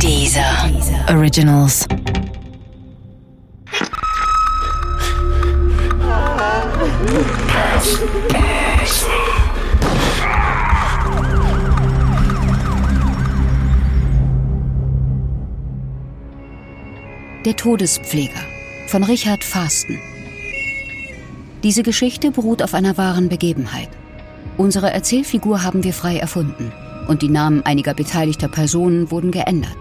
Dieser Originals. Der Todespfleger von Richard Fasten. Diese Geschichte beruht auf einer wahren Begebenheit. Unsere Erzählfigur haben wir frei erfunden und die Namen einiger beteiligter Personen wurden geändert.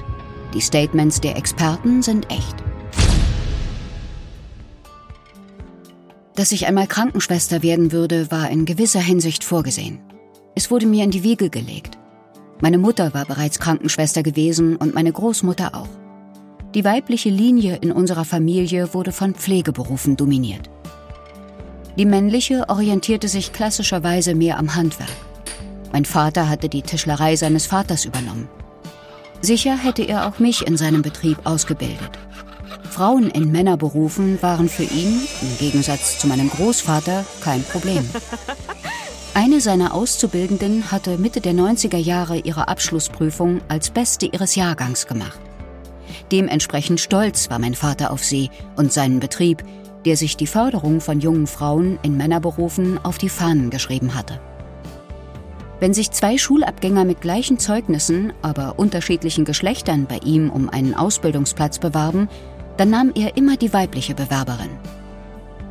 Die Statements der Experten sind echt. Dass ich einmal Krankenschwester werden würde, war in gewisser Hinsicht vorgesehen. Es wurde mir in die Wiege gelegt. Meine Mutter war bereits Krankenschwester gewesen und meine Großmutter auch. Die weibliche Linie in unserer Familie wurde von Pflegeberufen dominiert. Die männliche orientierte sich klassischerweise mehr am Handwerk. Mein Vater hatte die Tischlerei seines Vaters übernommen. Sicher hätte er auch mich in seinem Betrieb ausgebildet. Frauen in Männerberufen waren für ihn, im Gegensatz zu meinem Großvater, kein Problem. Eine seiner Auszubildenden hatte Mitte der 90er Jahre ihre Abschlussprüfung als Beste ihres Jahrgangs gemacht. Dementsprechend stolz war mein Vater auf sie und seinen Betrieb, der sich die Förderung von jungen Frauen in Männerberufen auf die Fahnen geschrieben hatte. Wenn sich zwei Schulabgänger mit gleichen Zeugnissen, aber unterschiedlichen Geschlechtern bei ihm um einen Ausbildungsplatz bewarben, dann nahm er immer die weibliche Bewerberin.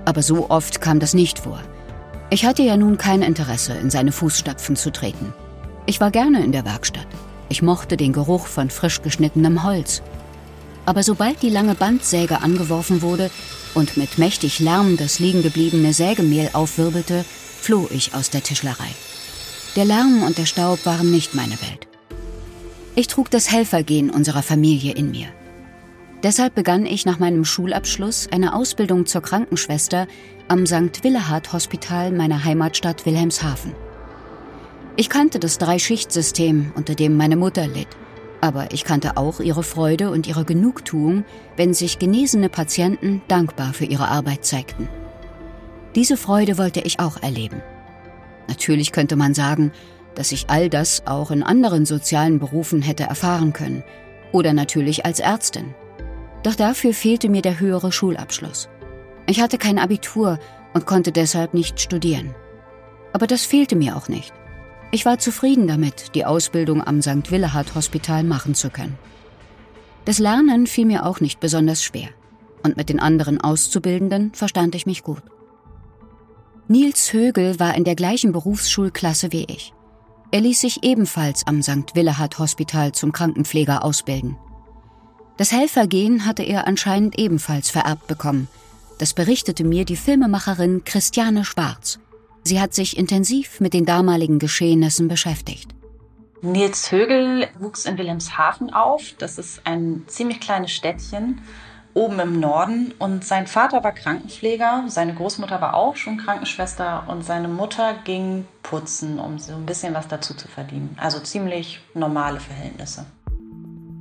Aber so oft kam das nicht vor. Ich hatte ja nun kein Interesse, in seine Fußstapfen zu treten. Ich war gerne in der Werkstatt. Ich mochte den Geruch von frisch geschnittenem Holz. Aber sobald die lange Bandsäge angeworfen wurde und mit mächtig Lärm das liegengebliebene Sägemehl aufwirbelte, floh ich aus der Tischlerei. Der Lärm und der Staub waren nicht meine Welt. Ich trug das Helfergehen unserer Familie in mir. Deshalb begann ich nach meinem Schulabschluss eine Ausbildung zur Krankenschwester am St. Willehard Hospital meiner Heimatstadt Wilhelmshaven. Ich kannte das Drei-Schicht-System, unter dem meine Mutter litt aber ich kannte auch ihre Freude und ihre Genugtuung, wenn sich genesene Patienten dankbar für ihre Arbeit zeigten. Diese Freude wollte ich auch erleben. Natürlich könnte man sagen, dass ich all das auch in anderen sozialen Berufen hätte erfahren können oder natürlich als Ärztin. Doch dafür fehlte mir der höhere Schulabschluss. Ich hatte kein Abitur und konnte deshalb nicht studieren. Aber das fehlte mir auch nicht. Ich war zufrieden damit, die Ausbildung am St. Willehard Hospital machen zu können. Das Lernen fiel mir auch nicht besonders schwer. Und mit den anderen Auszubildenden verstand ich mich gut. Nils Högel war in der gleichen Berufsschulklasse wie ich. Er ließ sich ebenfalls am St. Willehard Hospital zum Krankenpfleger ausbilden. Das Helfergehen hatte er anscheinend ebenfalls vererbt bekommen. Das berichtete mir die Filmemacherin Christiane Schwarz, Sie hat sich intensiv mit den damaligen Geschehnissen beschäftigt. Nils Högel wuchs in Wilhelmshaven auf. Das ist ein ziemlich kleines Städtchen oben im Norden. Und sein Vater war Krankenpfleger, seine Großmutter war auch schon Krankenschwester und seine Mutter ging putzen, um so ein bisschen was dazu zu verdienen. Also ziemlich normale Verhältnisse.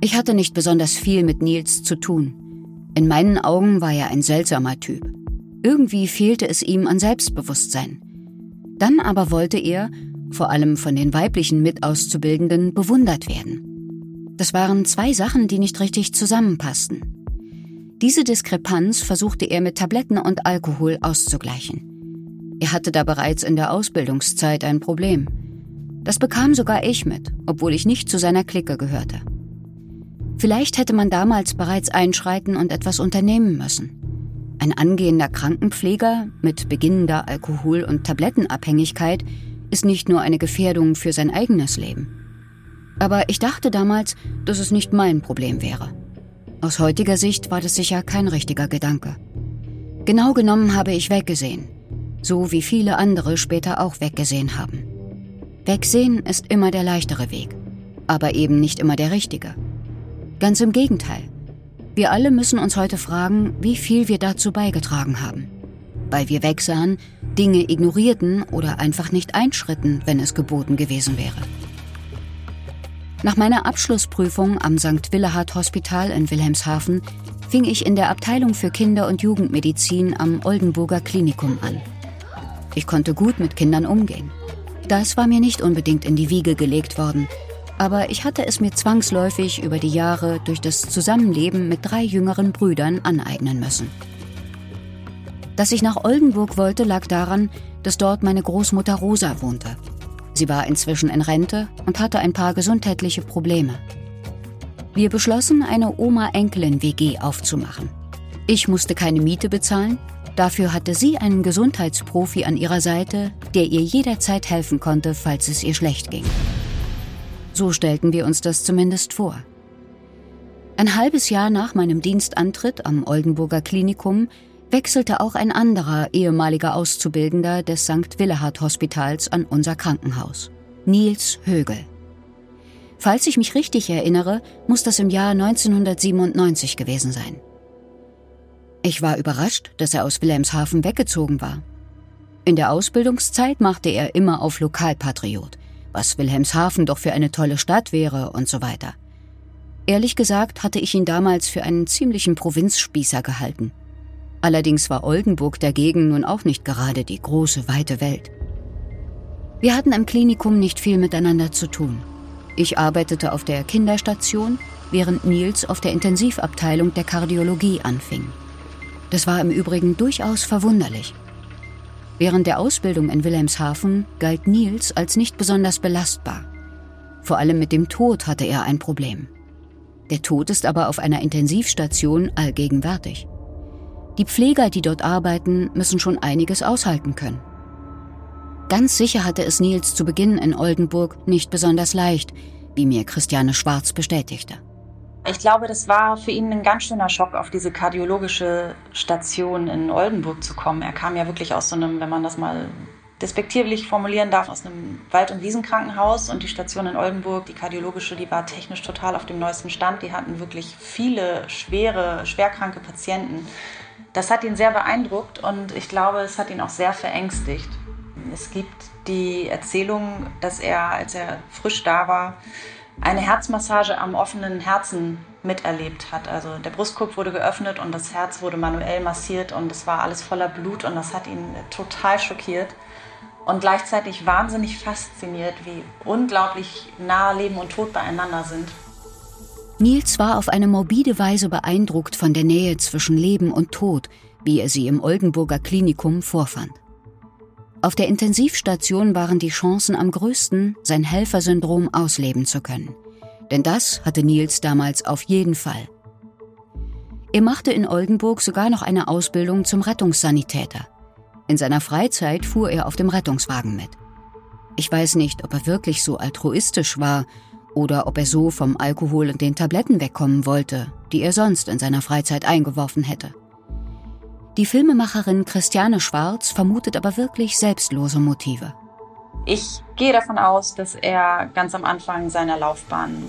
Ich hatte nicht besonders viel mit Nils zu tun. In meinen Augen war er ein seltsamer Typ. Irgendwie fehlte es ihm an Selbstbewusstsein. Dann aber wollte er, vor allem von den weiblichen Mitauszubildenden, bewundert werden. Das waren zwei Sachen, die nicht richtig zusammenpassten. Diese Diskrepanz versuchte er mit Tabletten und Alkohol auszugleichen. Er hatte da bereits in der Ausbildungszeit ein Problem. Das bekam sogar ich mit, obwohl ich nicht zu seiner Clique gehörte. Vielleicht hätte man damals bereits einschreiten und etwas unternehmen müssen. Ein angehender Krankenpfleger mit beginnender Alkohol- und Tablettenabhängigkeit ist nicht nur eine Gefährdung für sein eigenes Leben. Aber ich dachte damals, dass es nicht mein Problem wäre. Aus heutiger Sicht war das sicher kein richtiger Gedanke. Genau genommen habe ich weggesehen, so wie viele andere später auch weggesehen haben. Wegsehen ist immer der leichtere Weg, aber eben nicht immer der richtige. Ganz im Gegenteil. Wir alle müssen uns heute fragen, wie viel wir dazu beigetragen haben. Weil wir wegsahen, Dinge ignorierten oder einfach nicht einschritten, wenn es geboten gewesen wäre. Nach meiner Abschlussprüfung am St. Willehard Hospital in Wilhelmshaven fing ich in der Abteilung für Kinder- und Jugendmedizin am Oldenburger Klinikum an. Ich konnte gut mit Kindern umgehen. Das war mir nicht unbedingt in die Wiege gelegt worden, Aber ich hatte es mir zwangsläufig über die Jahre durch das Zusammenleben mit drei jüngeren Brüdern aneignen müssen. Dass ich nach Oldenburg wollte, lag daran, dass dort meine Großmutter Rosa wohnte. Sie war inzwischen in Rente und hatte ein paar gesundheitliche Probleme. Wir beschlossen, eine Oma-Enkelin-WG aufzumachen. Ich musste keine Miete bezahlen, dafür hatte sie einen Gesundheitsprofi an ihrer Seite, der ihr jederzeit helfen konnte, falls es ihr schlecht ging. So stellten wir uns das zumindest vor. Ein halbes Jahr nach meinem Dienstantritt am Oldenburger Klinikum wechselte auch ein anderer ehemaliger Auszubildender des St. Willehard Hospitals an unser Krankenhaus, Nils Högel. Falls ich mich richtig erinnere, muss das im Jahr 1997 gewesen sein. Ich war überrascht, dass er aus Wilhelmshaven weggezogen war. In der Ausbildungszeit machte er immer auf Lokalpatriot, was Wilhelmshaven doch für eine tolle Stadt wäre und so weiter. Ehrlich gesagt hatte ich ihn damals für einen ziemlichen Provinzspießer gehalten. Allerdings war Oldenburg dagegen nun auch nicht gerade die große, weite Welt. Wir hatten im Klinikum nicht viel miteinander zu tun. Ich arbeitete auf der Kinderstation, während Nils auf der Intensivabteilung der Kardiologie anfing. Das war im Übrigen durchaus verwunderlich. Während der Ausbildung in Wilhelmshaven galt Nils als nicht besonders belastbar. Vor allem mit dem Tod hatte er ein Problem. Der Tod ist aber auf einer Intensivstation allgegenwärtig. Die Pfleger, die dort arbeiten, müssen schon einiges aushalten können. Ganz sicher hatte es Nils zu Beginn in Oldenburg nicht besonders leicht, wie mir Christiane Schwarz bestätigte. Ich glaube, das war für ihn ein ganz schöner Schock, auf diese kardiologische Station in Oldenburg zu kommen. Er kam ja wirklich aus so einem, wenn man das mal despektierlich formulieren darf, aus einem Wald- und Wiesenkrankenhaus und die Station in Oldenburg, die kardiologische, die war technisch total auf dem neuesten Stand. Die hatten wirklich viele schwere, schwerkranke Patienten. Das hat ihn sehr beeindruckt und ich glaube, es hat ihn auch sehr verängstigt. Es gibt die Erzählung, dass er, als er frisch da war, eine Herzmassage am offenen Herzen miterlebt hat. Also der Brustkorb wurde geöffnet und das Herz wurde manuell massiert und es war alles voller Blut und das hat ihn total schockiert und gleichzeitig wahnsinnig fasziniert, wie unglaublich nah Leben und Tod beieinander sind. Nils war auf eine morbide Weise beeindruckt von der Nähe zwischen Leben und Tod, wie er sie im Oldenburger Klinikum vorfand. Auf der Intensivstation waren die Chancen am größten, sein Helfersyndrom ausleben zu können. Denn das hatte Nils damals auf jeden Fall. Er machte in Oldenburg sogar noch eine Ausbildung zum Rettungssanitäter. In seiner Freizeit fuhr er auf dem Rettungswagen mit. Ich weiß nicht, ob er wirklich so altruistisch war oder ob er so vom Alkohol und den Tabletten wegkommen wollte, die er sonst in seiner Freizeit eingeworfen hätte. Die Filmemacherin Christiane Schwarz vermutet aber wirklich selbstlose Motive. Ich gehe davon aus, dass er ganz am Anfang seiner Laufbahn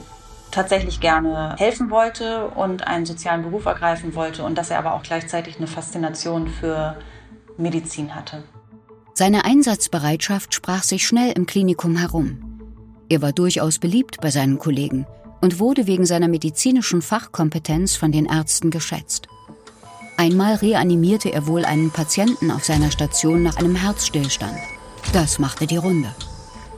tatsächlich gerne helfen wollte und einen sozialen Beruf ergreifen wollte und dass er aber auch gleichzeitig eine Faszination für Medizin hatte. Seine Einsatzbereitschaft sprach sich schnell im Klinikum herum. Er war durchaus beliebt bei seinen Kollegen und wurde wegen seiner medizinischen Fachkompetenz von den Ärzten geschätzt. Einmal reanimierte er wohl einen Patienten auf seiner Station nach einem Herzstillstand. Das machte die Runde.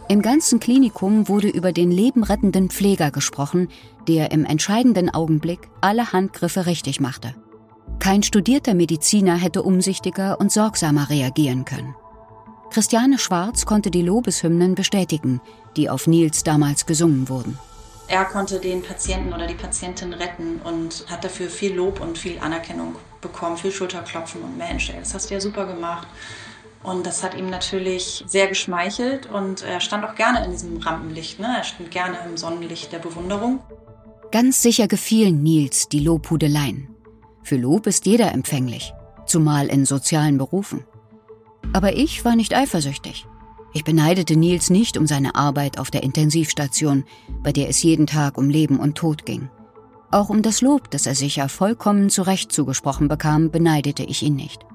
Im ganzen Klinikum wurde über den lebenrettenden Pfleger gesprochen, der im entscheidenden Augenblick alle Handgriffe richtig machte. Kein studierter Mediziner hätte umsichtiger und sorgsamer reagieren können. Christiane Schwarz konnte die Lobeshymnen bestätigen, die auf Nils damals gesungen wurden. Er konnte den Patienten oder die Patientin retten und hat dafür viel Lob und viel Anerkennung bekommen, viel Schulterklopfen und Mensch, das hast du ja super gemacht. Und das hat ihm natürlich sehr geschmeichelt und er stand auch gerne in diesem Rampenlicht. Ne? Er stand gerne im Sonnenlicht der Bewunderung. Ganz sicher gefielen Nils die Lobhudeleien. Für Lob ist jeder empfänglich, zumal in sozialen Berufen. Aber ich war nicht eifersüchtig. Ich beneidete Nils nicht um seine Arbeit auf der Intensivstation, bei der es jeden Tag um Leben und Tod ging. Auch um das Lob, das er sicher vollkommen zurecht zugesprochen bekam, beneidete ich ihn nicht.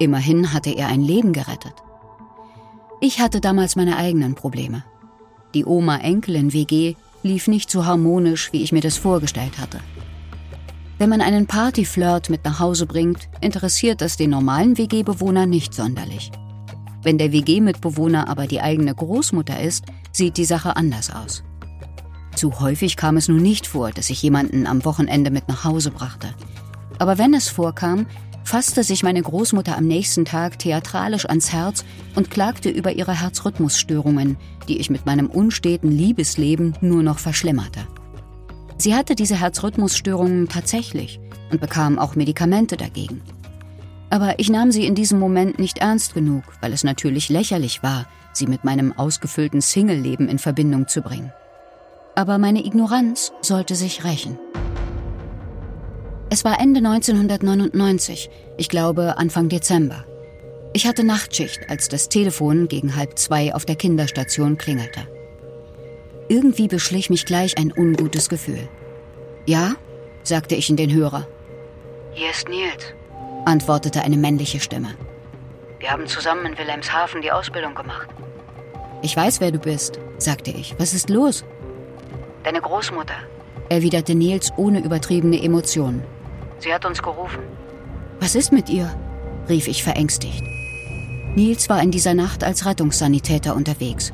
Immerhin hatte er ein Leben gerettet. Ich hatte damals meine eigenen Probleme. Die Oma-Enkelin-WG lief nicht so harmonisch, wie ich mir das vorgestellt hatte. Wenn man einen Partyflirt mit nach Hause bringt, interessiert das den normalen WG-Bewohner nicht sonderlich. Wenn der WG-Mitbewohner aber die eigene Großmutter ist, sieht die Sache anders aus. Zu häufig kam es nun nicht vor, dass ich jemanden am Wochenende mit nach Hause brachte. Aber wenn es vorkam, fasste sich meine Großmutter am nächsten Tag theatralisch ans Herz und klagte über ihre Herzrhythmusstörungen, die ich mit meinem unsteten Liebesleben nur noch verschlimmerte. Sie hatte diese Herzrhythmusstörungen tatsächlich und bekam auch Medikamente dagegen. Aber ich nahm sie in diesem Moment nicht ernst genug, weil es natürlich lächerlich war, sie mit meinem ausgefüllten Single-Leben in Verbindung zu bringen. Aber meine Ignoranz sollte sich rächen. Es war Ende 1999, ich glaube Anfang Dezember. Ich hatte Nachtschicht, als das Telefon gegen halb zwei auf der Kinderstation klingelte. Irgendwie beschlich mich gleich ein ungutes Gefühl. Ja? sagte ich in den Hörer. Hier ist Nils, antwortete eine männliche Stimme. Wir haben zusammen in Wilhelmshaven die Ausbildung gemacht. Ich weiß, wer du bist, sagte ich. Was ist los? Deine Großmutter, erwiderte Nils ohne übertriebene Emotionen. Sie hat uns gerufen. Was ist mit ihr? rief ich verängstigt. Nils war in dieser Nacht als Rettungssanitäter unterwegs.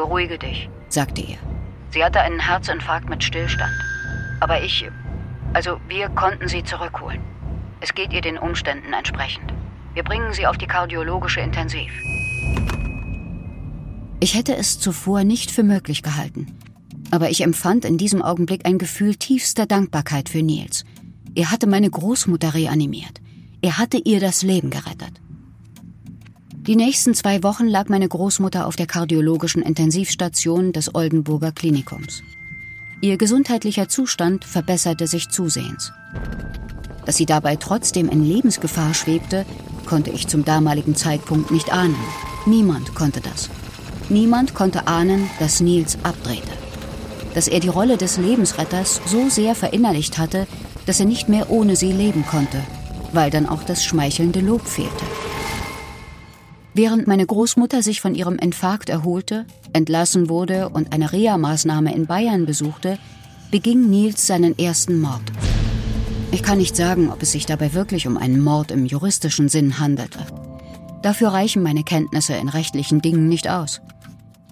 Beruhige dich, sagte er. Sie hatte einen Herzinfarkt mit Stillstand. Aber ich, also wir konnten sie zurückholen. Es geht ihr den Umständen entsprechend. Wir bringen sie auf die kardiologische Intensiv. Ich hätte es zuvor nicht für möglich gehalten. Aber ich empfand in diesem Augenblick ein Gefühl tiefster Dankbarkeit für Nils – er hatte meine Großmutter reanimiert. Er hatte ihr das Leben gerettet. Die nächsten zwei Wochen lag meine Großmutter auf der kardiologischen Intensivstation des Oldenburger Klinikums. Ihr gesundheitlicher Zustand verbesserte sich zusehends. Dass sie dabei trotzdem in Lebensgefahr schwebte, konnte ich zum damaligen Zeitpunkt nicht ahnen. Niemand konnte das. Niemand konnte ahnen, dass Nils abdrehte. Dass er die Rolle des Lebensretters so sehr verinnerlicht hatte, dass er nicht mehr ohne sie leben konnte, weil dann auch das schmeichelnde Lob fehlte. Während meine Großmutter sich von ihrem Infarkt erholte, entlassen wurde und eine Reha-Maßnahme in Bayern besuchte, beging Nils seinen ersten Mord. Ich kann nicht sagen, ob es sich dabei wirklich um einen Mord im juristischen Sinn handelte. Dafür reichen meine Kenntnisse in rechtlichen Dingen nicht aus.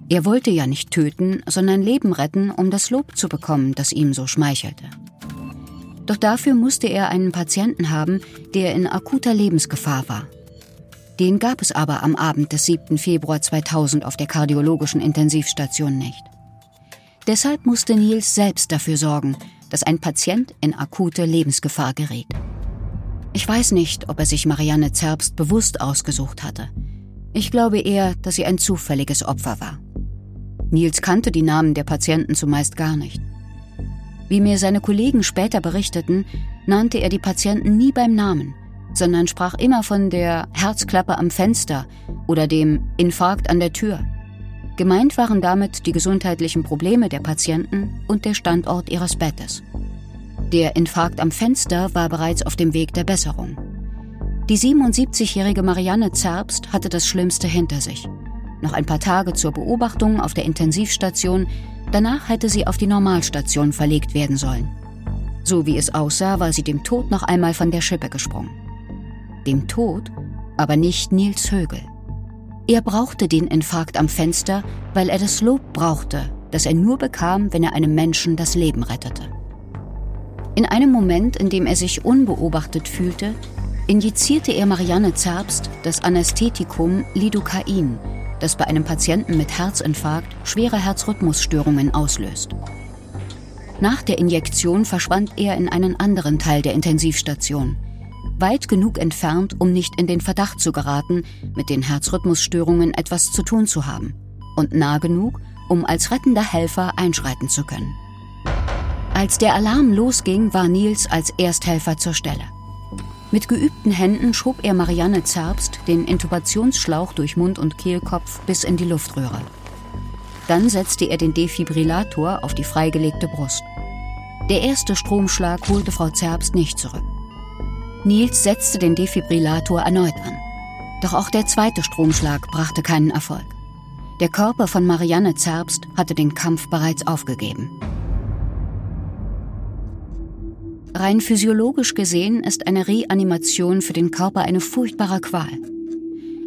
Er wollte ja nicht töten, sondern Leben retten, um das Lob zu bekommen, das ihm so schmeichelte. Doch dafür musste er einen Patienten haben, der in akuter Lebensgefahr war. Den gab es aber am Abend des 7. Februar 2000 auf der kardiologischen Intensivstation nicht. Deshalb musste Nils selbst dafür sorgen, dass ein Patient in akute Lebensgefahr gerät. Ich weiß nicht, ob er sich Marianne Zerbst bewusst ausgesucht hatte. Ich glaube eher, dass sie ein zufälliges Opfer war. Nils kannte die Namen der Patienten zumeist gar nicht. Wie mir seine Kollegen später berichteten, nannte er die Patienten nie beim Namen, sondern sprach immer von der Herzklappe am Fenster oder dem Infarkt an der Tür. Gemeint waren damit die gesundheitlichen Probleme der Patienten und der Standort ihres Bettes. Der Infarkt am Fenster war bereits auf dem Weg der Besserung. Die 77-jährige Marianne Zerbst hatte das Schlimmste hinter sich. Noch ein paar Tage zur Beobachtung auf der Intensivstation Danach hätte sie auf die Normalstation verlegt werden sollen. So wie es aussah, war sie dem Tod noch einmal von der Schippe gesprungen. Dem Tod, aber nicht Nils Högel. Er brauchte den Infarkt am Fenster, weil er das Lob brauchte, das er nur bekam, wenn er einem Menschen das Leben rettete. In einem Moment, in dem er sich unbeobachtet fühlte, injizierte er Marianne Zerbst das Anästhetikum Lidocain, das bei einem Patienten mit Herzinfarkt schwere Herzrhythmusstörungen auslöst. Nach der Injektion verschwand er in einen anderen Teil der Intensivstation, weit genug entfernt, um nicht in den Verdacht zu geraten, mit den Herzrhythmusstörungen etwas zu tun zu haben, und nah genug, um als rettender Helfer einschreiten zu können. Als der Alarm losging, war Nils als Ersthelfer zur Stelle. Mit geübten Händen schob er Marianne Zerbst den Intubationsschlauch durch Mund und Kehlkopf bis in die Luftröhre. Dann setzte er den Defibrillator auf die freigelegte Brust. Der erste Stromschlag holte Frau Zerbst nicht zurück. Nils setzte den Defibrillator erneut an. Doch auch der zweite Stromschlag brachte keinen Erfolg. Der Körper von Marianne Zerbst hatte den Kampf bereits aufgegeben. Rein physiologisch gesehen ist eine Reanimation für den Körper eine furchtbare Qual.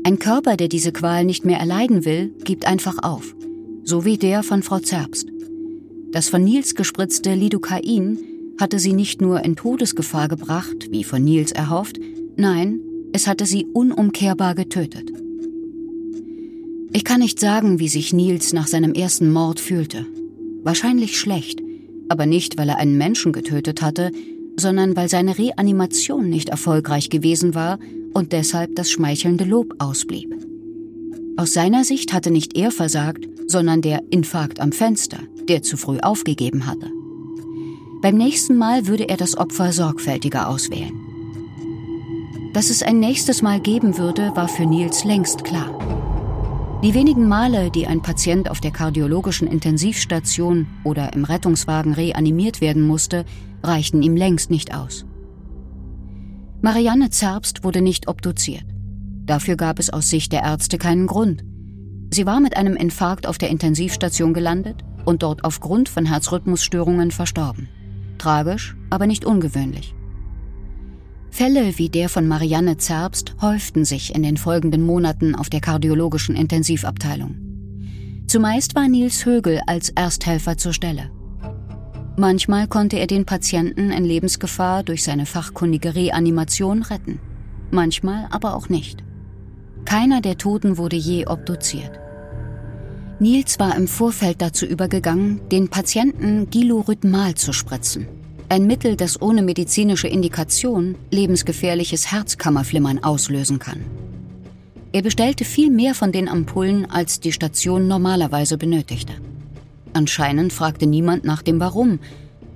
Ein Körper, der diese Qual nicht mehr erleiden will, gibt einfach auf, so wie der von Frau Zerbst. Das von Nils gespritzte Lidocain hatte sie nicht nur in Todesgefahr gebracht, wie von Nils erhofft, nein, es hatte sie unumkehrbar getötet. Ich kann nicht sagen, wie sich Nils nach seinem ersten Mord fühlte. Wahrscheinlich schlecht, aber nicht, weil er einen Menschen getötet hatte, sondern weil seine Reanimation nicht erfolgreich gewesen war und deshalb das schmeichelnde Lob ausblieb. Aus seiner Sicht hatte nicht er versagt, sondern der Infarkt am Fenster, der zu früh aufgegeben hatte. Beim nächsten Mal würde er das Opfer sorgfältiger auswählen. Dass es ein nächstes Mal geben würde, war für Nils längst klar. Die wenigen Male, die ein Patient auf der kardiologischen Intensivstation oder im Rettungswagen reanimiert werden musste, reichten ihm längst nicht aus. Marianne Zerbst wurde nicht obduziert. Dafür gab es aus Sicht der Ärzte keinen Grund. Sie war mit einem Infarkt auf der Intensivstation gelandet und dort aufgrund von Herzrhythmusstörungen verstorben. Tragisch, aber nicht ungewöhnlich. Fälle wie der von Marianne Zerbst häuften sich in den folgenden Monaten auf der kardiologischen Intensivabteilung. Zumeist war Nils Högel als Ersthelfer zur Stelle. Manchmal konnte er den Patienten in Lebensgefahr durch seine fachkundige Reanimation retten, manchmal aber auch nicht. Keiner der Toten wurde je obduziert. Nils war im Vorfeld dazu übergegangen, den Patienten Gilorhythmal zu spritzen ein Mittel, das ohne medizinische Indikation lebensgefährliches Herzkammerflimmern auslösen kann. Er bestellte viel mehr von den Ampullen, als die Station normalerweise benötigte. Anscheinend fragte niemand nach dem Warum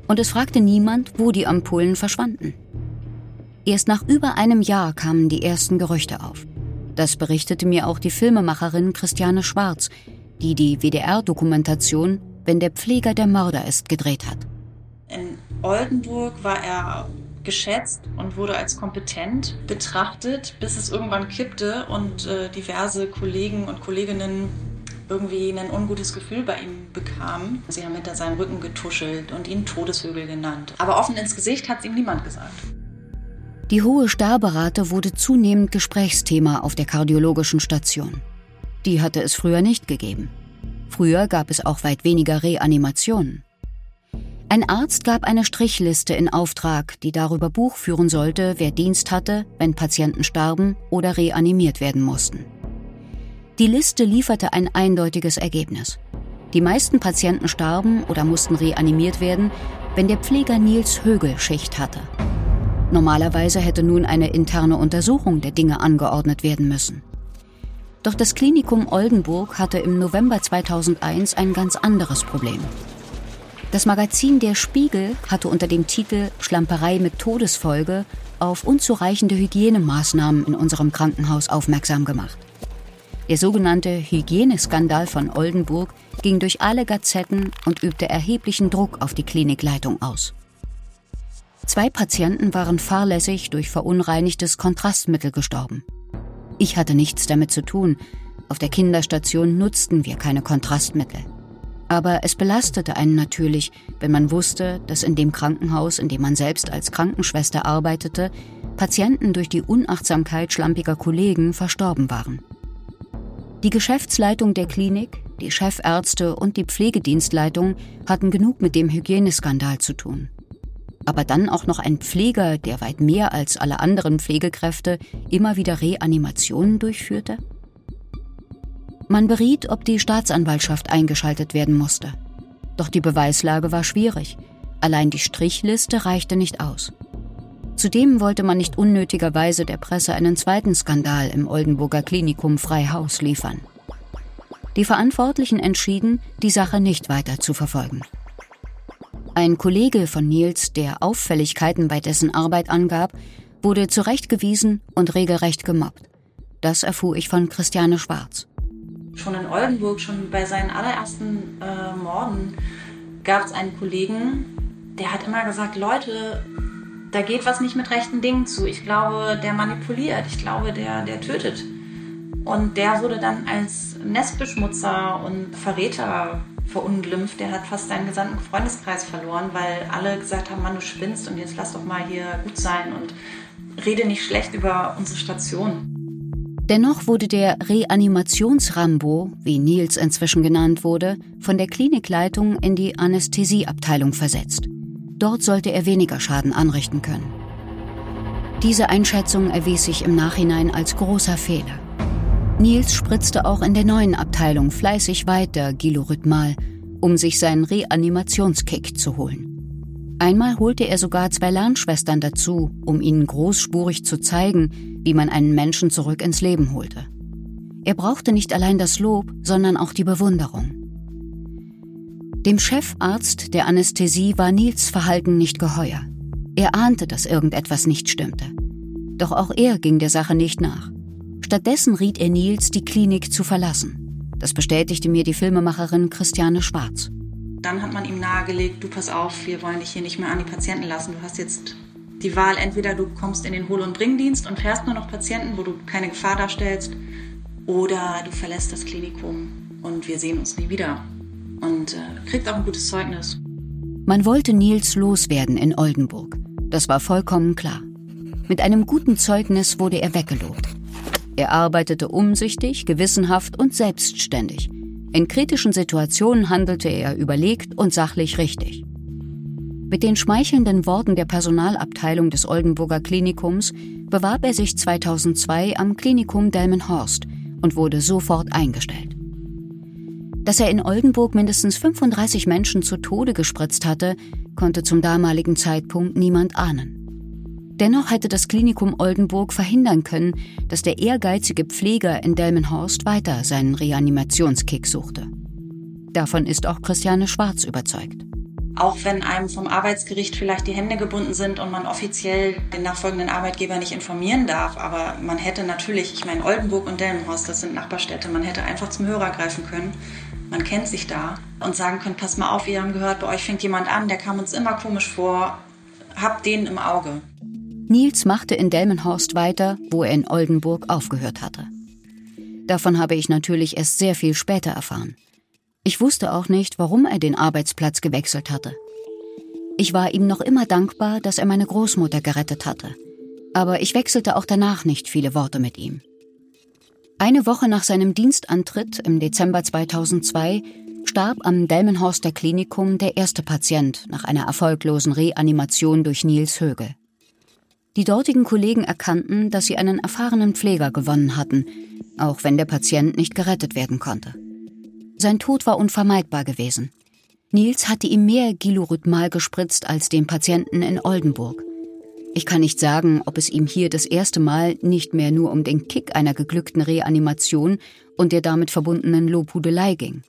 und es fragte niemand, wo die Ampullen verschwanden. Erst nach über einem Jahr kamen die ersten Gerüchte auf. Das berichtete mir auch die Filmemacherin Christiane Schwarz, die die WDR-Dokumentation Wenn der Pfleger der Mörder ist gedreht hat. In Oldenburg war er geschätzt und wurde als kompetent betrachtet, bis es irgendwann kippte und äh, diverse Kollegen und Kolleginnen irgendwie ein ungutes Gefühl bei ihm bekamen. Sie haben hinter seinem Rücken getuschelt und ihn Todeshögel genannt. Aber offen ins Gesicht hat es ihm niemand gesagt. Die hohe Sterberate wurde zunehmend Gesprächsthema auf der kardiologischen Station. Die hatte es früher nicht gegeben. Früher gab es auch weit weniger Reanimationen. Ein Arzt gab eine Strichliste in Auftrag, die darüber Buch führen sollte, wer Dienst hatte, wenn Patienten starben oder reanimiert werden mussten. Die Liste lieferte ein eindeutiges Ergebnis. Die meisten Patienten starben oder mussten reanimiert werden, wenn der Pfleger Nils Högel Schicht hatte. Normalerweise hätte nun eine interne Untersuchung der Dinge angeordnet werden müssen. Doch das Klinikum Oldenburg hatte im November 2001 ein ganz anderes Problem. Das Magazin Der Spiegel hatte unter dem Titel Schlamperei mit Todesfolge auf unzureichende Hygienemaßnahmen in unserem Krankenhaus aufmerksam gemacht. Der sogenannte Hygieneskandal von Oldenburg ging durch alle Gazetten und übte erheblichen Druck auf die Klinikleitung aus. Zwei Patienten waren fahrlässig durch verunreinigtes Kontrastmittel gestorben. Ich hatte nichts damit zu tun. Auf der Kinderstation nutzten wir keine Kontrastmittel. Aber es belastete einen natürlich, wenn man wusste, dass in dem Krankenhaus, in dem man selbst als Krankenschwester arbeitete, Patienten durch die Unachtsamkeit schlampiger Kollegen verstorben waren. Die Geschäftsleitung der Klinik, die Chefärzte und die Pflegedienstleitung hatten genug mit dem Hygieneskandal zu tun. Aber dann auch noch ein Pfleger, der weit mehr als alle anderen Pflegekräfte immer wieder Reanimationen durchführte? Man beriet, ob die Staatsanwaltschaft eingeschaltet werden musste. Doch die Beweislage war schwierig. Allein die Strichliste reichte nicht aus. Zudem wollte man nicht unnötigerweise der Presse einen zweiten Skandal im Oldenburger Klinikum frei Haus liefern. Die Verantwortlichen entschieden, die Sache nicht weiter zu verfolgen. Ein Kollege von Nils, der Auffälligkeiten bei dessen Arbeit angab, wurde zurechtgewiesen und regelrecht gemobbt. Das erfuhr ich von Christiane Schwarz schon in Oldenburg, schon bei seinen allerersten äh, Morden, gab es einen Kollegen, der hat immer gesagt, Leute, da geht was nicht mit rechten Dingen zu. Ich glaube, der manipuliert. Ich glaube, der, der tötet. Und der wurde dann als Nestbeschmutzer und Verräter verunglimpft. Der hat fast seinen gesamten Freundeskreis verloren, weil alle gesagt haben, Mann, du spinnst und jetzt lass doch mal hier gut sein und rede nicht schlecht über unsere Station. Dennoch wurde der Reanimationsrambo, wie Nils inzwischen genannt wurde, von der Klinikleitung in die Anästhesieabteilung versetzt. Dort sollte er weniger Schaden anrichten können. Diese Einschätzung erwies sich im Nachhinein als großer Fehler. Nils spritzte auch in der neuen Abteilung fleißig weiter Gilorhythmal, um sich seinen Reanimationskick zu holen. Einmal holte er sogar zwei Lernschwestern dazu, um ihnen großspurig zu zeigen, wie man einen Menschen zurück ins Leben holte. Er brauchte nicht allein das Lob, sondern auch die Bewunderung. Dem Chefarzt der Anästhesie war Nils Verhalten nicht geheuer. Er ahnte, dass irgendetwas nicht stimmte. Doch auch er ging der Sache nicht nach. Stattdessen riet er Nils, die Klinik zu verlassen. Das bestätigte mir die Filmemacherin Christiane Schwarz. Dann hat man ihm nahegelegt, du pass auf, wir wollen dich hier nicht mehr an die Patienten lassen. Du hast jetzt die Wahl, entweder du kommst in den Hol- und Bringdienst und fährst nur noch Patienten, wo du keine Gefahr darstellst, oder du verlässt das Klinikum und wir sehen uns nie wieder. Und äh, kriegt auch ein gutes Zeugnis. Man wollte Nils loswerden in Oldenburg. Das war vollkommen klar. Mit einem guten Zeugnis wurde er weggelobt. Er arbeitete umsichtig, gewissenhaft und selbstständig. In kritischen Situationen handelte er überlegt und sachlich richtig. Mit den schmeichelnden Worten der Personalabteilung des Oldenburger Klinikums bewarb er sich 2002 am Klinikum Delmenhorst und wurde sofort eingestellt. Dass er in Oldenburg mindestens 35 Menschen zu Tode gespritzt hatte, konnte zum damaligen Zeitpunkt niemand ahnen. Dennoch hätte das Klinikum Oldenburg verhindern können, dass der ehrgeizige Pfleger in Delmenhorst weiter seinen Reanimationskick suchte. Davon ist auch Christiane Schwarz überzeugt. Auch wenn einem vom Arbeitsgericht vielleicht die Hände gebunden sind und man offiziell den nachfolgenden Arbeitgeber nicht informieren darf, aber man hätte natürlich, ich meine, Oldenburg und Delmenhorst, das sind Nachbarstädte, man hätte einfach zum Hörer greifen können. Man kennt sich da und sagen können, pass mal auf, wir haben gehört, bei euch fängt jemand an, der kam uns immer komisch vor, habt den im Auge. Nils machte in Delmenhorst weiter, wo er in Oldenburg aufgehört hatte. Davon habe ich natürlich erst sehr viel später erfahren. Ich wusste auch nicht, warum er den Arbeitsplatz gewechselt hatte. Ich war ihm noch immer dankbar, dass er meine Großmutter gerettet hatte. Aber ich wechselte auch danach nicht viele Worte mit ihm. Eine Woche nach seinem Dienstantritt im Dezember 2002 starb am Delmenhorster Klinikum der erste Patient nach einer erfolglosen Reanimation durch Nils Högel. Die dortigen Kollegen erkannten, dass sie einen erfahrenen Pfleger gewonnen hatten, auch wenn der Patient nicht gerettet werden konnte. Sein Tod war unvermeidbar gewesen. Nils hatte ihm mehr Gilorhythmal gespritzt als dem Patienten in Oldenburg. Ich kann nicht sagen, ob es ihm hier das erste Mal nicht mehr nur um den Kick einer geglückten Reanimation und der damit verbundenen Lobhudelei ging.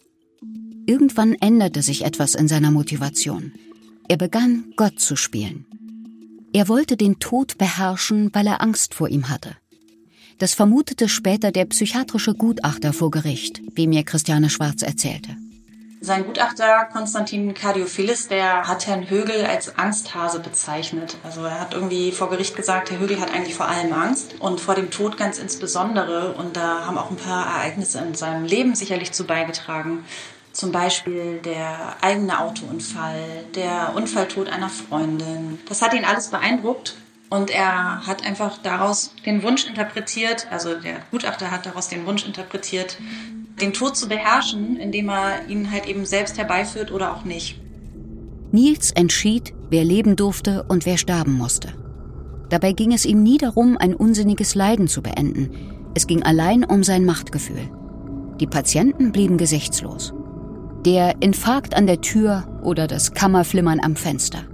Irgendwann änderte sich etwas in seiner Motivation. Er begann, Gott zu spielen. Er wollte den Tod beherrschen, weil er Angst vor ihm hatte. Das vermutete später der psychiatrische Gutachter vor Gericht, wie mir Christiane Schwarz erzählte. Sein Gutachter Konstantin Kardiophilis, der hat Herrn Högel als Angsthase bezeichnet. Also er hat irgendwie vor Gericht gesagt, Herr Högel hat eigentlich vor allem Angst und vor dem Tod ganz insbesondere. Und da haben auch ein paar Ereignisse in seinem Leben sicherlich zu beigetragen. Zum Beispiel der eigene Autounfall, der Unfalltod einer Freundin. Das hat ihn alles beeindruckt und er hat einfach daraus den Wunsch interpretiert, also der Gutachter hat daraus den Wunsch interpretiert, den Tod zu beherrschen, indem er ihn halt eben selbst herbeiführt oder auch nicht. Nils entschied, wer leben durfte und wer sterben musste. Dabei ging es ihm nie darum, ein unsinniges Leiden zu beenden. Es ging allein um sein Machtgefühl. Die Patienten blieben gesichtslos der Infarkt an der Tür oder das Kammerflimmern am Fenster.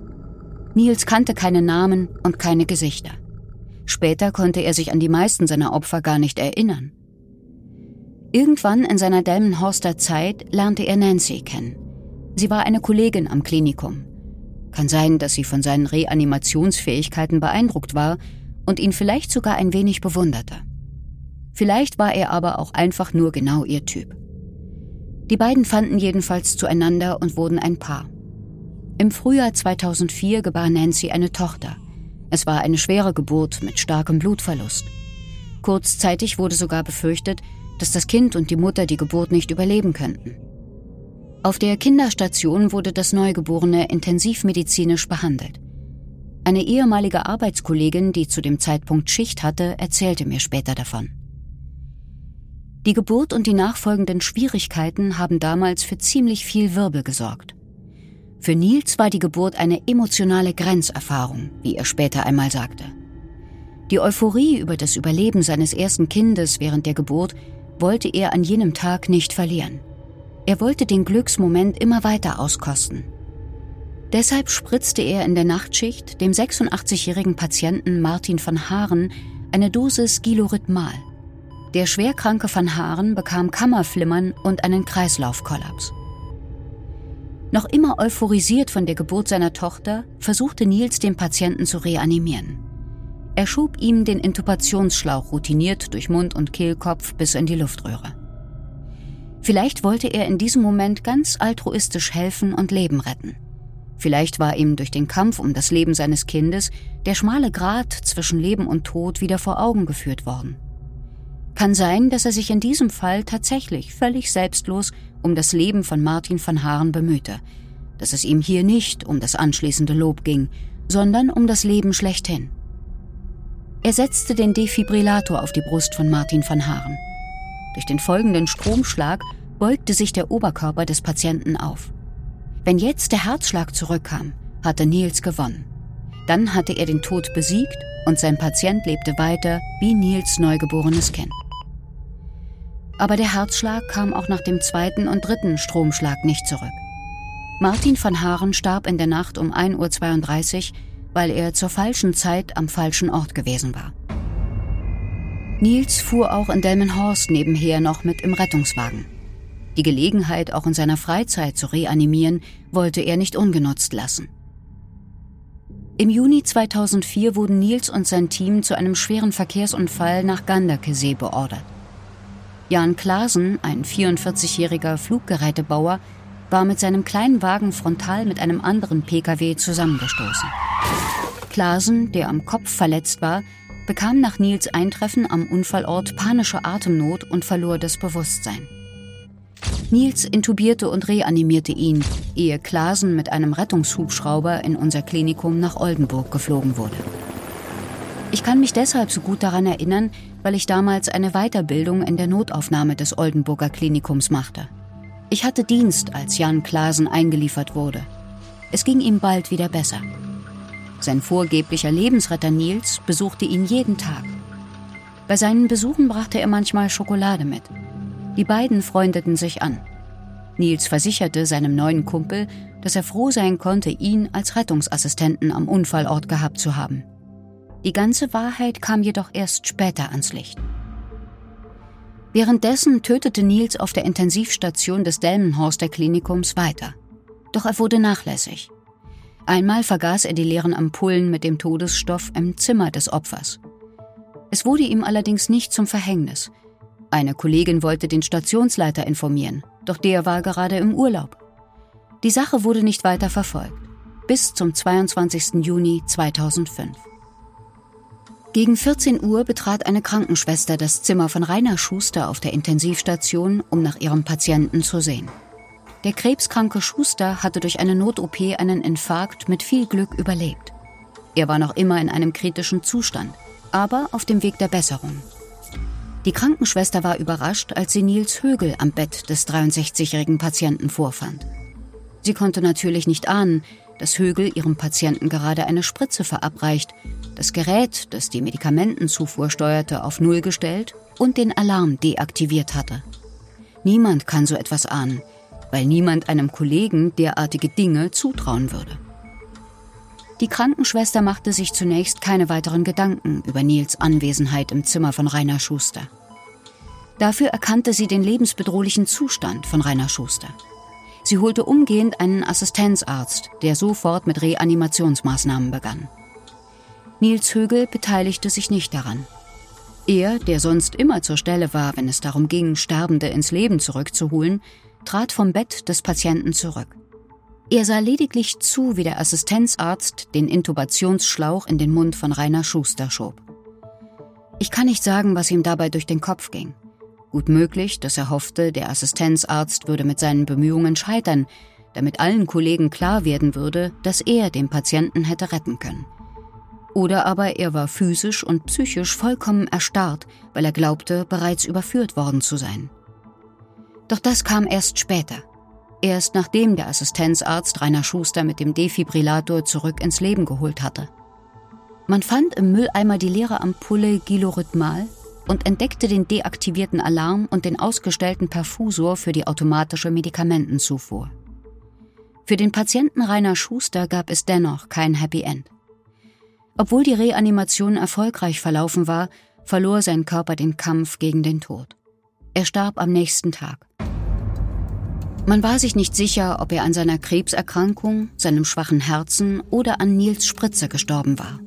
Nils kannte keine Namen und keine Gesichter. Später konnte er sich an die meisten seiner Opfer gar nicht erinnern. Irgendwann in seiner Delmenhorster Zeit lernte er Nancy kennen. Sie war eine Kollegin am Klinikum. Kann sein, dass sie von seinen Reanimationsfähigkeiten beeindruckt war und ihn vielleicht sogar ein wenig bewunderte. Vielleicht war er aber auch einfach nur genau ihr Typ. Die beiden fanden jedenfalls zueinander und wurden ein Paar. Im Frühjahr 2004 gebar Nancy eine Tochter. Es war eine schwere Geburt mit starkem Blutverlust. Kurzzeitig wurde sogar befürchtet, dass das Kind und die Mutter die Geburt nicht überleben könnten. Auf der Kinderstation wurde das Neugeborene intensivmedizinisch behandelt. Eine ehemalige Arbeitskollegin, die zu dem Zeitpunkt Schicht hatte, erzählte mir später davon. Die Geburt und die nachfolgenden Schwierigkeiten haben damals für ziemlich viel Wirbel gesorgt. Für Nils war die Geburt eine emotionale Grenzerfahrung, wie er später einmal sagte. Die Euphorie über das Überleben seines ersten Kindes während der Geburt wollte er an jenem Tag nicht verlieren. Er wollte den Glücksmoment immer weiter auskosten. Deshalb spritzte er in der Nachtschicht dem 86-jährigen Patienten Martin van Haaren eine Dosis Gilorhythmal. Der schwerkranke van Haaren bekam Kammerflimmern und einen Kreislaufkollaps. Noch immer euphorisiert von der Geburt seiner Tochter, versuchte Nils den Patienten zu reanimieren. Er schob ihm den Intubationsschlauch routiniert durch Mund und Kehlkopf bis in die Luftröhre. Vielleicht wollte er in diesem Moment ganz altruistisch helfen und Leben retten. Vielleicht war ihm durch den Kampf um das Leben seines Kindes der schmale Grat zwischen Leben und Tod wieder vor Augen geführt worden. Kann sein, dass er sich in diesem Fall tatsächlich völlig selbstlos um das Leben von Martin van Haaren bemühte, dass es ihm hier nicht um das anschließende Lob ging, sondern um das Leben schlechthin. Er setzte den Defibrillator auf die Brust von Martin van Haaren. Durch den folgenden Stromschlag beugte sich der Oberkörper des Patienten auf. Wenn jetzt der Herzschlag zurückkam, hatte Nils gewonnen. Dann hatte er den Tod besiegt und sein Patient lebte weiter wie Nils neugeborenes Kind. Aber der Herzschlag kam auch nach dem zweiten und dritten Stromschlag nicht zurück. Martin van Haaren starb in der Nacht um 1.32 Uhr, weil er zur falschen Zeit am falschen Ort gewesen war. Nils fuhr auch in Delmenhorst nebenher noch mit im Rettungswagen. Die Gelegenheit, auch in seiner Freizeit zu reanimieren, wollte er nicht ungenutzt lassen. Im Juni 2004 wurden Nils und sein Team zu einem schweren Verkehrsunfall nach Ganderkesee beordert. Jan Klasen, ein 44-jähriger Fluggerätebauer, war mit seinem kleinen Wagen frontal mit einem anderen Pkw zusammengestoßen. Klasen, der am Kopf verletzt war, bekam nach Nils Eintreffen am Unfallort panische Atemnot und verlor das Bewusstsein. Nils intubierte und reanimierte ihn, ehe Klasen mit einem Rettungshubschrauber in unser Klinikum nach Oldenburg geflogen wurde. Ich kann mich deshalb so gut daran erinnern, weil ich damals eine Weiterbildung in der Notaufnahme des Oldenburger Klinikums machte. Ich hatte Dienst, als Jan Klasen eingeliefert wurde. Es ging ihm bald wieder besser. Sein vorgeblicher Lebensretter Nils besuchte ihn jeden Tag. Bei seinen Besuchen brachte er manchmal Schokolade mit. Die beiden freundeten sich an. Nils versicherte seinem neuen Kumpel, dass er froh sein konnte, ihn als Rettungsassistenten am Unfallort gehabt zu haben. Die ganze Wahrheit kam jedoch erst später ans Licht. Währenddessen tötete Nils auf der Intensivstation des Delmenhorster Klinikums weiter. Doch er wurde nachlässig. Einmal vergaß er die leeren Ampullen mit dem Todesstoff im Zimmer des Opfers. Es wurde ihm allerdings nicht zum Verhängnis. Eine Kollegin wollte den Stationsleiter informieren, doch der war gerade im Urlaub. Die Sache wurde nicht weiter verfolgt, bis zum 22. Juni 2005. Gegen 14 Uhr betrat eine Krankenschwester das Zimmer von Rainer Schuster auf der Intensivstation, um nach ihrem Patienten zu sehen. Der krebskranke Schuster hatte durch eine Not-OP einen Infarkt mit viel Glück überlebt. Er war noch immer in einem kritischen Zustand, aber auf dem Weg der Besserung. Die Krankenschwester war überrascht, als sie Nils Högel am Bett des 63-jährigen Patienten vorfand. Sie konnte natürlich nicht ahnen, dass Högel ihrem Patienten gerade eine Spritze verabreicht das Gerät, das die Medikamentenzufuhr steuerte, auf Null gestellt und den Alarm deaktiviert hatte. Niemand kann so etwas ahnen, weil niemand einem Kollegen derartige Dinge zutrauen würde. Die Krankenschwester machte sich zunächst keine weiteren Gedanken über Nils Anwesenheit im Zimmer von Rainer Schuster. Dafür erkannte sie den lebensbedrohlichen Zustand von Rainer Schuster. Sie holte umgehend einen Assistenzarzt, der sofort mit Reanimationsmaßnahmen begann. Nils Högel beteiligte sich nicht daran. Er, der sonst immer zur Stelle war, wenn es darum ging, Sterbende ins Leben zurückzuholen, trat vom Bett des Patienten zurück. Er sah lediglich zu, wie der Assistenzarzt den Intubationsschlauch in den Mund von Rainer Schuster schob. Ich kann nicht sagen, was ihm dabei durch den Kopf ging. Gut möglich, dass er hoffte, der Assistenzarzt würde mit seinen Bemühungen scheitern, damit allen Kollegen klar werden würde, dass er den Patienten hätte retten können. Oder aber er war physisch und psychisch vollkommen erstarrt, weil er glaubte, bereits überführt worden zu sein. Doch das kam erst später. Erst nachdem der Assistenzarzt Rainer Schuster mit dem Defibrillator zurück ins Leben geholt hatte. Man fand im Mülleimer die leere Ampulle Gilorhythmal und entdeckte den deaktivierten Alarm und den ausgestellten Perfusor für die automatische Medikamentenzufuhr. Für den Patienten Rainer Schuster gab es dennoch kein Happy End. Obwohl die Reanimation erfolgreich verlaufen war, verlor sein Körper den Kampf gegen den Tod. Er starb am nächsten Tag. Man war sich nicht sicher, ob er an seiner Krebserkrankung, seinem schwachen Herzen oder an Nils Spritzer gestorben war.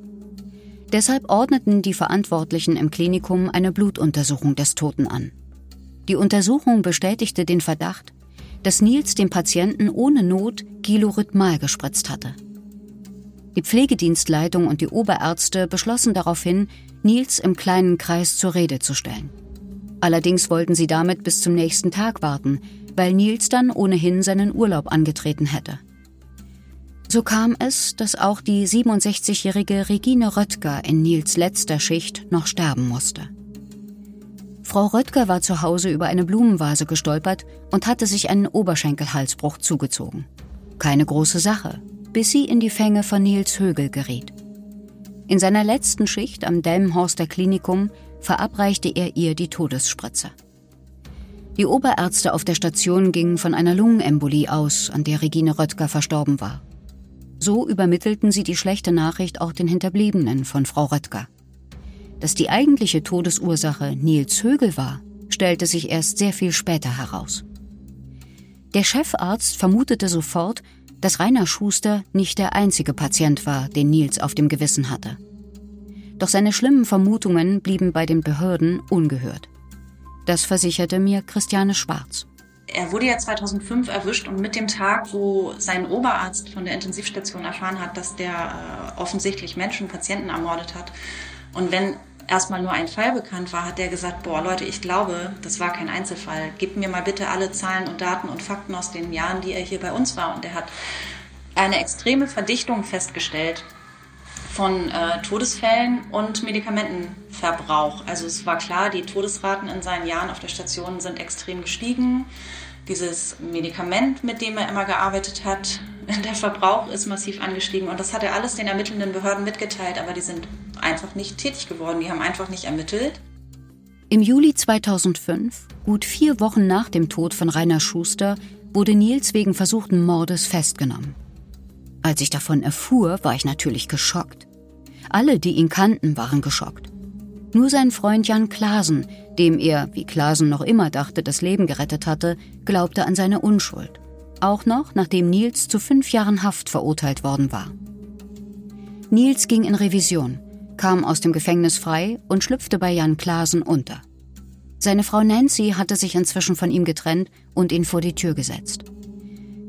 Deshalb ordneten die Verantwortlichen im Klinikum eine Blutuntersuchung des Toten an. Die Untersuchung bestätigte den Verdacht, dass Nils dem Patienten ohne Not Gilorhythmal gespritzt hatte. Die Pflegedienstleitung und die Oberärzte beschlossen daraufhin, Nils im kleinen Kreis zur Rede zu stellen. Allerdings wollten sie damit bis zum nächsten Tag warten, weil Nils dann ohnehin seinen Urlaub angetreten hätte. So kam es, dass auch die 67-jährige Regine Röttger in Nils letzter Schicht noch sterben musste. Frau Röttger war zu Hause über eine Blumenvase gestolpert und hatte sich einen Oberschenkelhalsbruch zugezogen. Keine große Sache, bis sie in die Fänge von Nils Högel geriet. In seiner letzten Schicht am Delmenhorster Klinikum verabreichte er ihr die Todesspritze. Die Oberärzte auf der Station gingen von einer Lungenembolie aus, an der Regine Röttger verstorben war. So übermittelten sie die schlechte Nachricht auch den Hinterbliebenen von Frau Röttger. Dass die eigentliche Todesursache Nils Högel war, stellte sich erst sehr viel später heraus. Der Chefarzt vermutete sofort, dass Rainer Schuster nicht der einzige Patient war, den Nils auf dem Gewissen hatte. Doch seine schlimmen Vermutungen blieben bei den Behörden ungehört. Das versicherte mir Christiane Schwarz. Er wurde ja 2005 erwischt und mit dem Tag, wo sein Oberarzt von der Intensivstation erfahren hat, dass der äh, offensichtlich Menschen, Patienten ermordet hat. Und wenn erstmal nur ein Fall bekannt war, hat er gesagt, boah Leute, ich glaube, das war kein Einzelfall. Gebt mir mal bitte alle Zahlen und Daten und Fakten aus den Jahren, die er hier bei uns war. Und er hat eine extreme Verdichtung festgestellt von äh, Todesfällen und Medikamentenverbrauch. Also es war klar, die Todesraten in seinen Jahren auf der Station sind extrem gestiegen. Dieses Medikament, mit dem er immer gearbeitet hat, der Verbrauch ist massiv angestiegen und das hat er alles den ermittelnden Behörden mitgeteilt, aber die sind einfach nicht tätig geworden, die haben einfach nicht ermittelt. Im Juli 2005, gut vier Wochen nach dem Tod von Rainer Schuster, wurde Nils wegen versuchten Mordes festgenommen. Als ich davon erfuhr, war ich natürlich geschockt. Alle, die ihn kannten, waren geschockt. Nur sein Freund Jan Klasen, dem er, wie Klasen noch immer dachte, das Leben gerettet hatte, glaubte an seine Unschuld. Auch noch, nachdem Nils zu fünf Jahren Haft verurteilt worden war. Nils ging in Revision, kam aus dem Gefängnis frei und schlüpfte bei Jan Klasen unter. Seine Frau Nancy hatte sich inzwischen von ihm getrennt und ihn vor die Tür gesetzt.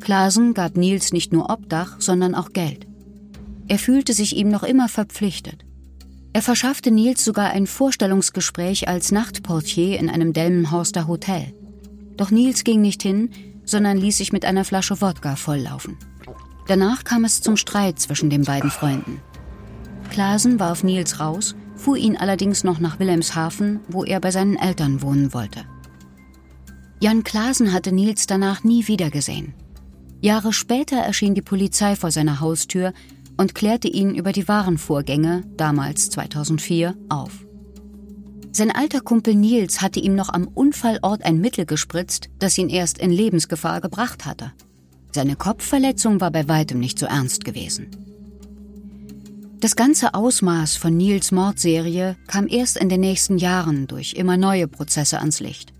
Klasen gab Nils nicht nur Obdach, sondern auch Geld. Er fühlte sich ihm noch immer verpflichtet. Er verschaffte Nils sogar ein Vorstellungsgespräch als Nachtportier in einem Delmenhorster Hotel. Doch Nils ging nicht hin, sondern ließ sich mit einer Flasche Wodka volllaufen. Danach kam es zum Streit zwischen den beiden Freunden. Klasen warf Nils raus, fuhr ihn allerdings noch nach Wilhelmshaven, wo er bei seinen Eltern wohnen wollte. Jan Klasen hatte Nils danach nie wiedergesehen. Jahre später erschien die Polizei vor seiner Haustür und klärte ihn über die wahren Vorgänge, damals 2004, auf. Sein alter Kumpel Nils hatte ihm noch am Unfallort ein Mittel gespritzt, das ihn erst in Lebensgefahr gebracht hatte. Seine Kopfverletzung war bei weitem nicht so ernst gewesen. Das ganze Ausmaß von Nils Mordserie kam erst in den nächsten Jahren durch immer neue Prozesse ans Licht.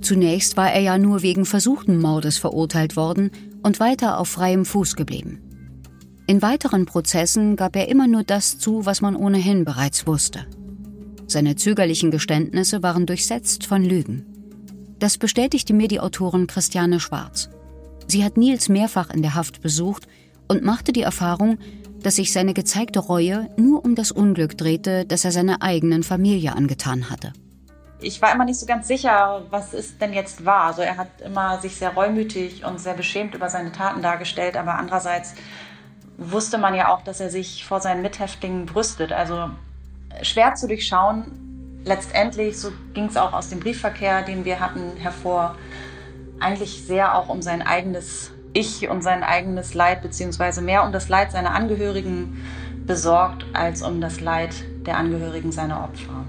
Zunächst war er ja nur wegen versuchten Mordes verurteilt worden und weiter auf freiem Fuß geblieben. In weiteren Prozessen gab er immer nur das zu, was man ohnehin bereits wusste. Seine zögerlichen Geständnisse waren durchsetzt von Lügen. Das bestätigte mir die Autorin Christiane Schwarz. Sie hat Nils mehrfach in der Haft besucht und machte die Erfahrung, dass sich seine gezeigte Reue nur um das Unglück drehte, das er seiner eigenen Familie angetan hatte ich war immer nicht so ganz sicher, was ist denn jetzt wahr. Also er hat immer sich sehr reumütig und sehr beschämt über seine Taten dargestellt, aber andererseits wusste man ja auch, dass er sich vor seinen Mithäftlingen brüstet. Also schwer zu durchschauen. Letztendlich, so ging es auch aus dem Briefverkehr, den wir hatten, hervor, eigentlich sehr auch um sein eigenes Ich und sein eigenes Leid, beziehungsweise mehr um das Leid seiner Angehörigen besorgt, als um das Leid der Angehörigen seiner Opfer.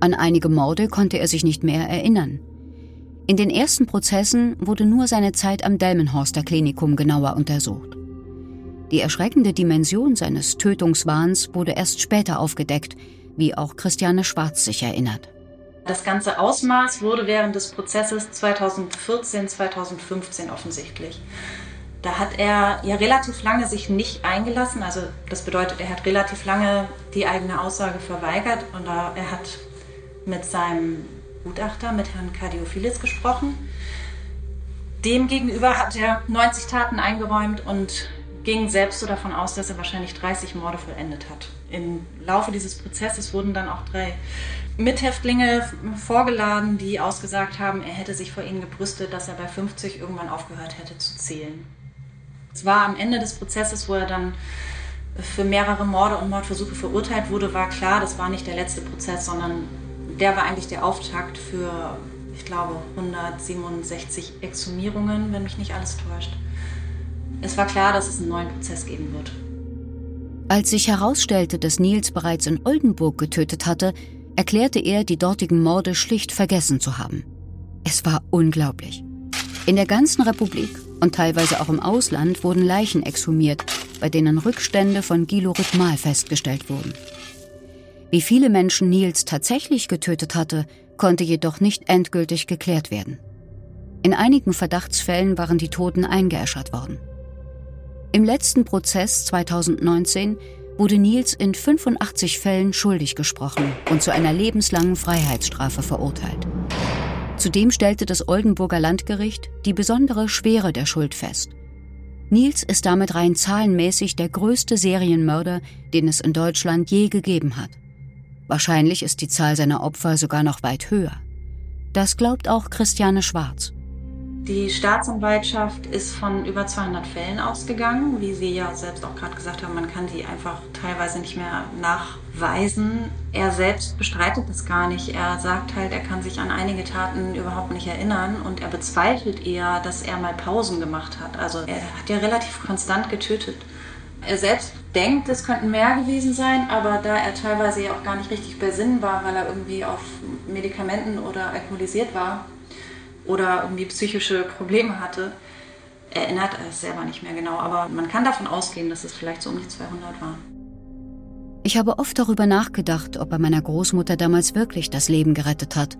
An einige Morde konnte er sich nicht mehr erinnern. In den ersten Prozessen wurde nur seine Zeit am Delmenhorster Klinikum genauer untersucht. Die erschreckende Dimension seines Tötungswahns wurde erst später aufgedeckt, wie auch Christiane Schwarz sich erinnert. Das ganze Ausmaß wurde während des Prozesses 2014, 2015 offensichtlich. Da hat er ja relativ lange sich nicht eingelassen. Also das bedeutet, er hat relativ lange die eigene Aussage verweigert und er hat mit seinem Gutachter, mit Herrn Kardiophilis gesprochen. Demgegenüber hat er 90 Taten eingeräumt und ging selbst so davon aus, dass er wahrscheinlich 30 Morde vollendet hat. Im Laufe dieses Prozesses wurden dann auch drei Mithäftlinge vorgeladen, die ausgesagt haben, er hätte sich vor ihnen gebrüstet, dass er bei 50 irgendwann aufgehört hätte zu zählen. Es war am Ende des Prozesses, wo er dann für mehrere Morde und Mordversuche verurteilt wurde, war klar, das war nicht der letzte Prozess, sondern der war eigentlich der Auftakt für, ich glaube, 167 Exhumierungen, wenn mich nicht alles täuscht. Es war klar, dass es einen neuen Prozess geben wird. Als sich herausstellte, dass Nils bereits in Oldenburg getötet hatte, erklärte er, die dortigen Morde schlicht vergessen zu haben. Es war unglaublich. In der ganzen Republik und teilweise auch im Ausland wurden Leichen exhumiert, bei denen Rückstände von Gilorhythmal festgestellt wurden. Wie viele Menschen Nils tatsächlich getötet hatte, konnte jedoch nicht endgültig geklärt werden. In einigen Verdachtsfällen waren die Toten eingeäschert worden. Im letzten Prozess 2019 wurde Nils in 85 Fällen schuldig gesprochen und zu einer lebenslangen Freiheitsstrafe verurteilt. Zudem stellte das Oldenburger Landgericht die besondere Schwere der Schuld fest. Nils ist damit rein zahlenmäßig der größte Serienmörder, den es in Deutschland je gegeben hat. Wahrscheinlich ist die Zahl seiner Opfer sogar noch weit höher. Das glaubt auch Christiane Schwarz. Die Staatsanwaltschaft ist von über 200 Fällen ausgegangen. Wie Sie ja selbst auch gerade gesagt haben, man kann die einfach teilweise nicht mehr nachweisen. Er selbst bestreitet das gar nicht. Er sagt halt, er kann sich an einige Taten überhaupt nicht erinnern und er bezweifelt eher, dass er mal Pausen gemacht hat. Also er hat ja relativ konstant getötet. Er selbst denkt, es könnten mehr gewesen sein, aber da er teilweise ja auch gar nicht richtig bei Sinn war, weil er irgendwie auf Medikamenten oder alkoholisiert war, oder irgendwie psychische Probleme hatte, erinnert er es selber nicht mehr genau. Aber man kann davon ausgehen, dass es vielleicht so um die 200 waren. Ich habe oft darüber nachgedacht, ob er meiner Großmutter damals wirklich das Leben gerettet hat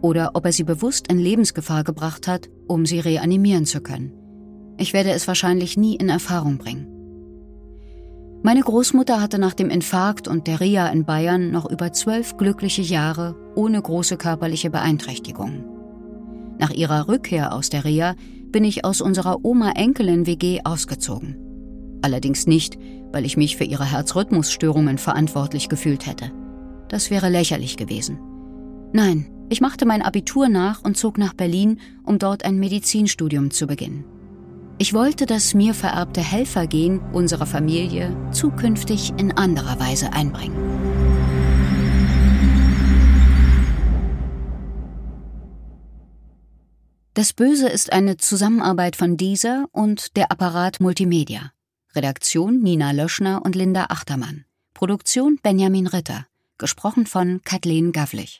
oder ob er sie bewusst in Lebensgefahr gebracht hat, um sie reanimieren zu können. Ich werde es wahrscheinlich nie in Erfahrung bringen. Meine Großmutter hatte nach dem Infarkt und der Reha in Bayern noch über zwölf glückliche Jahre ohne große körperliche Beeinträchtigungen. Nach ihrer Rückkehr aus der Reha bin ich aus unserer Oma-Enkelin-WG ausgezogen. Allerdings nicht, weil ich mich für ihre Herzrhythmusstörungen verantwortlich gefühlt hätte. Das wäre lächerlich gewesen. Nein, ich machte mein Abitur nach und zog nach Berlin, um dort ein Medizinstudium zu beginnen. Ich wollte das mir vererbte Helfergehen unserer Familie zukünftig in anderer Weise einbringen. Das Böse ist eine Zusammenarbeit von dieser und der Apparat Multimedia. Redaktion Nina Löschner und Linda Achtermann. Produktion Benjamin Ritter. Gesprochen von Kathleen Gavlich.